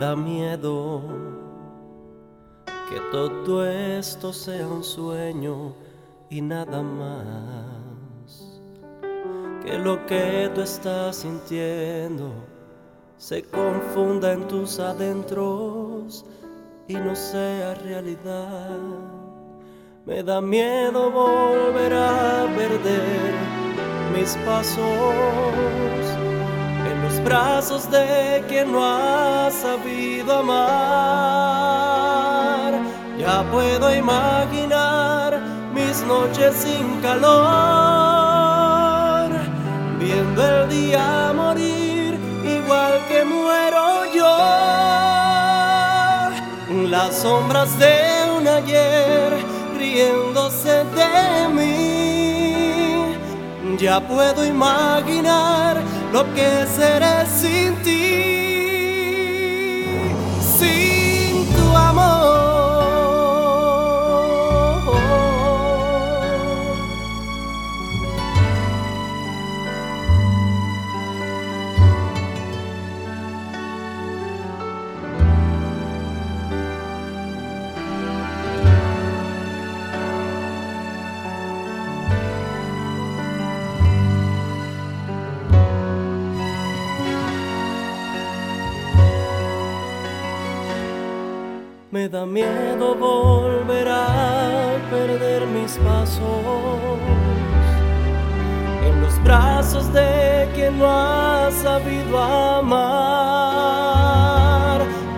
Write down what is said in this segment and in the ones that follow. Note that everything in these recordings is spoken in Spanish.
da miedo que todo esto sea un sueño y nada más. Que lo que tú estás sintiendo se confunda en tus adentros y no sea realidad. Me da miedo volver a perder mis pasos brazos de quien no ha sabido amar. Ya puedo imaginar mis noches sin calor, viendo el día morir igual que muero yo. Las sombras de un ayer riéndose de mí. Ya puedo imaginar lo que seré Me da miedo volver a perder mis pasos en los brazos de quien no ha sabido amar.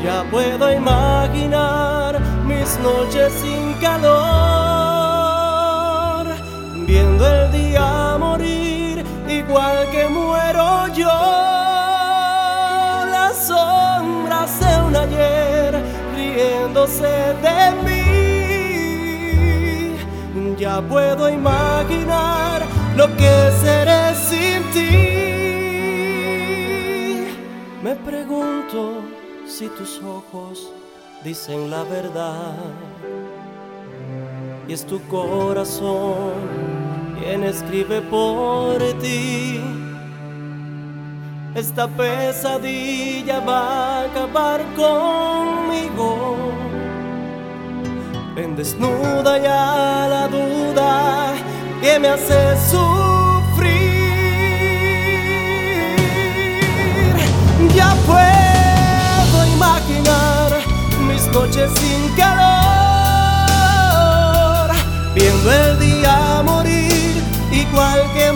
Ya puedo imaginar mis noches sin calor, de mí. Ya puedo imaginar lo que seré sin ti. Me pregunto si tus ojos dicen la verdad. Y es tu corazón quien escribe por ti. Esta pesadilla va a acabar conmigo. Ven desnuda ya la duda que me hace sufrir. Ya puedo imaginar mis noches sin calor, viendo el día morir igual que